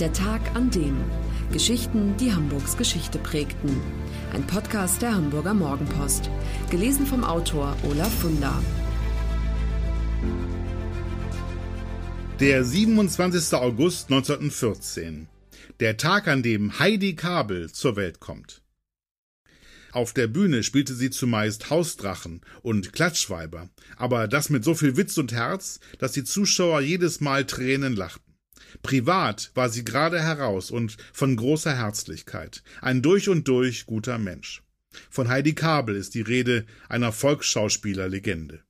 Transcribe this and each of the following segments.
Der Tag an dem. Geschichten, die Hamburgs Geschichte prägten. Ein Podcast der Hamburger Morgenpost. Gelesen vom Autor Olaf Funder. Der 27. August 1914. Der Tag, an dem Heidi Kabel zur Welt kommt. Auf der Bühne spielte sie zumeist Hausdrachen und Klatschweiber, aber das mit so viel Witz und Herz, dass die Zuschauer jedes Mal Tränen lachten. Privat war sie gerade heraus und von großer Herzlichkeit, ein durch und durch guter Mensch. Von Heidi Kabel ist die Rede, einer Volksschauspielerlegende.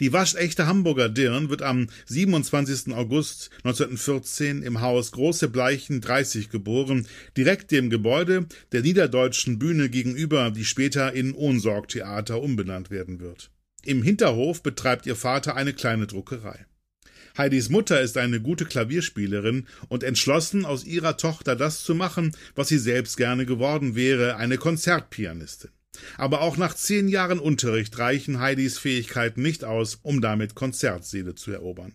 Die waschechte Hamburger Dirn wird am 27. August 1914 im Haus Große Bleichen 30 geboren, direkt dem Gebäude der Niederdeutschen Bühne gegenüber, die später in Ohnsorgtheater umbenannt werden wird. Im Hinterhof betreibt ihr Vater eine kleine Druckerei. Heidis Mutter ist eine gute Klavierspielerin und entschlossen, aus ihrer Tochter das zu machen, was sie selbst gerne geworden wäre, eine Konzertpianistin. Aber auch nach zehn Jahren Unterricht reichen Heidis Fähigkeiten nicht aus, um damit Konzertseele zu erobern.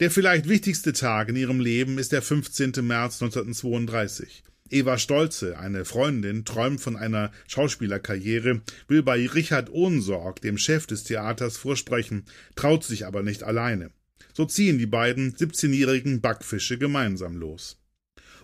Der vielleicht wichtigste Tag in ihrem Leben ist der 15. März 1932. Eva Stolze, eine Freundin, träumt von einer Schauspielerkarriere, will bei Richard Ohnsorg, dem Chef des Theaters, vorsprechen, traut sich aber nicht alleine. So ziehen die beiden 17-jährigen Backfische gemeinsam los.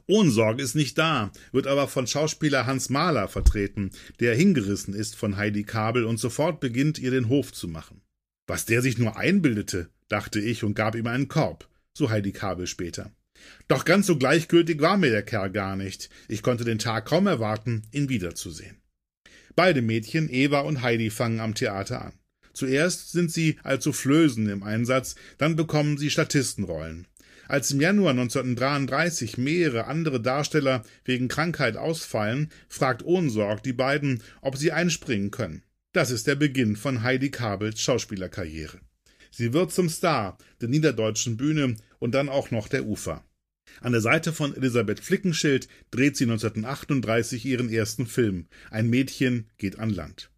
Ohnsorg ist nicht da, wird aber von Schauspieler Hans Mahler vertreten, der hingerissen ist von Heidi Kabel und sofort beginnt, ihr den Hof zu machen. Was der sich nur einbildete, dachte ich und gab ihm einen Korb, so Heidi Kabel später. Doch ganz so gleichgültig war mir der Kerl gar nicht. Ich konnte den Tag kaum erwarten, ihn wiederzusehen. Beide Mädchen, Eva und Heidi, fangen am Theater an. Zuerst sind sie als Soufflösen im Einsatz, dann bekommen sie Statistenrollen. Als im Januar 1933 mehrere andere Darsteller wegen Krankheit ausfallen, fragt Ohnsorg die beiden, ob sie einspringen können. Das ist der Beginn von Heidi Kabels Schauspielerkarriere. Sie wird zum Star der niederdeutschen Bühne und dann auch noch der Ufer. An der Seite von Elisabeth Flickenschild dreht sie 1938 ihren ersten Film. Ein Mädchen geht an Land.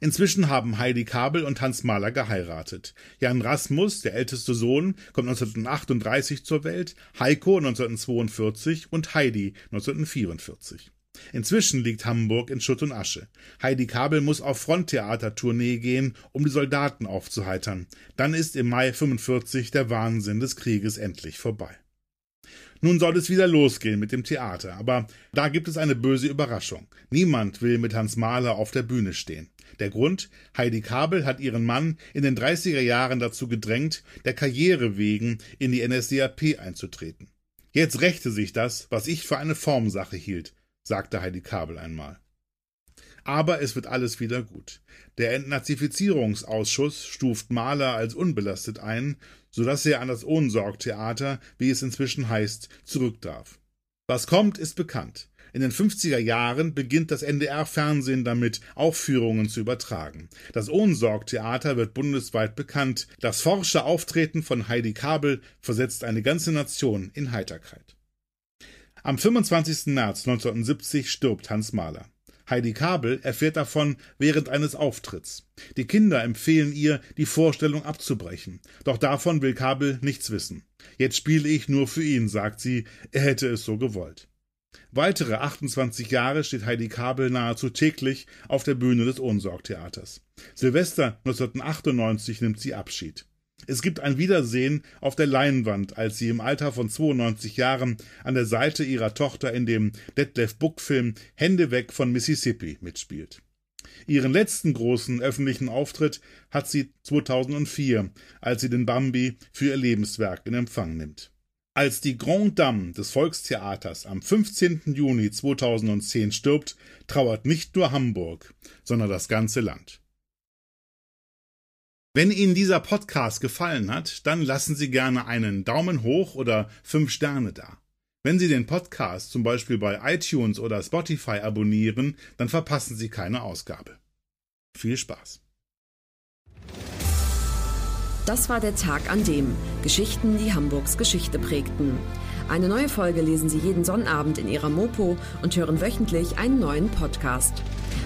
Inzwischen haben Heidi Kabel und Hans Mahler geheiratet. Jan Rasmus, der älteste Sohn, kommt 1938 zur Welt, Heiko 1942 und Heidi 1944. Inzwischen liegt Hamburg in Schutt und Asche. Heidi Kabel muss auf Fronttheatertournee gehen, um die Soldaten aufzuheitern. Dann ist im Mai 45 der Wahnsinn des Krieges endlich vorbei. Nun soll es wieder losgehen mit dem Theater, aber da gibt es eine böse Überraschung. Niemand will mit Hans Mahler auf der Bühne stehen. Der Grund, Heidi Kabel hat ihren Mann in den 30er Jahren dazu gedrängt, der Karriere wegen in die NSDAP einzutreten. Jetzt rächte sich das, was ich für eine Formsache hielt, sagte Heidi Kabel einmal. Aber es wird alles wieder gut. Der Entnazifizierungsausschuss stuft Mahler als unbelastet ein, so dass er an das Ohnsorgtheater, wie es inzwischen heißt, zurück darf. Was kommt, ist bekannt. In den 50er Jahren beginnt das NDR-Fernsehen damit, Aufführungen zu übertragen. Das Ohnsorg-Theater wird bundesweit bekannt. Das forsche Auftreten von Heidi Kabel versetzt eine ganze Nation in Heiterkeit. Am 25. März 1970 stirbt Hans Mahler. Heidi Kabel erfährt davon während eines Auftritts. Die Kinder empfehlen ihr, die Vorstellung abzubrechen. Doch davon will Kabel nichts wissen. Jetzt spiele ich nur für ihn, sagt sie, er hätte es so gewollt. Weitere 28 Jahre steht Heidi Kabel nahezu täglich auf der Bühne des Ohnsorgtheaters. Silvester 1998 nimmt sie Abschied. Es gibt ein Wiedersehen auf der Leinwand, als sie im Alter von 92 Jahren an der Seite ihrer Tochter in dem Detlef Buck Film Hände weg von Mississippi mitspielt. Ihren letzten großen öffentlichen Auftritt hat sie 2004, als sie den Bambi für ihr Lebenswerk in Empfang nimmt. Als die Grand Dame des Volkstheaters am 15. Juni 2010 stirbt, trauert nicht nur Hamburg, sondern das ganze Land. Wenn Ihnen dieser Podcast gefallen hat, dann lassen Sie gerne einen Daumen hoch oder fünf Sterne da. Wenn Sie den Podcast zum Beispiel bei iTunes oder Spotify abonnieren, dann verpassen Sie keine Ausgabe. Viel Spaß! Das war der Tag an dem Geschichten, die Hamburgs Geschichte prägten. Eine neue Folge lesen Sie jeden Sonnabend in Ihrer Mopo und hören wöchentlich einen neuen Podcast.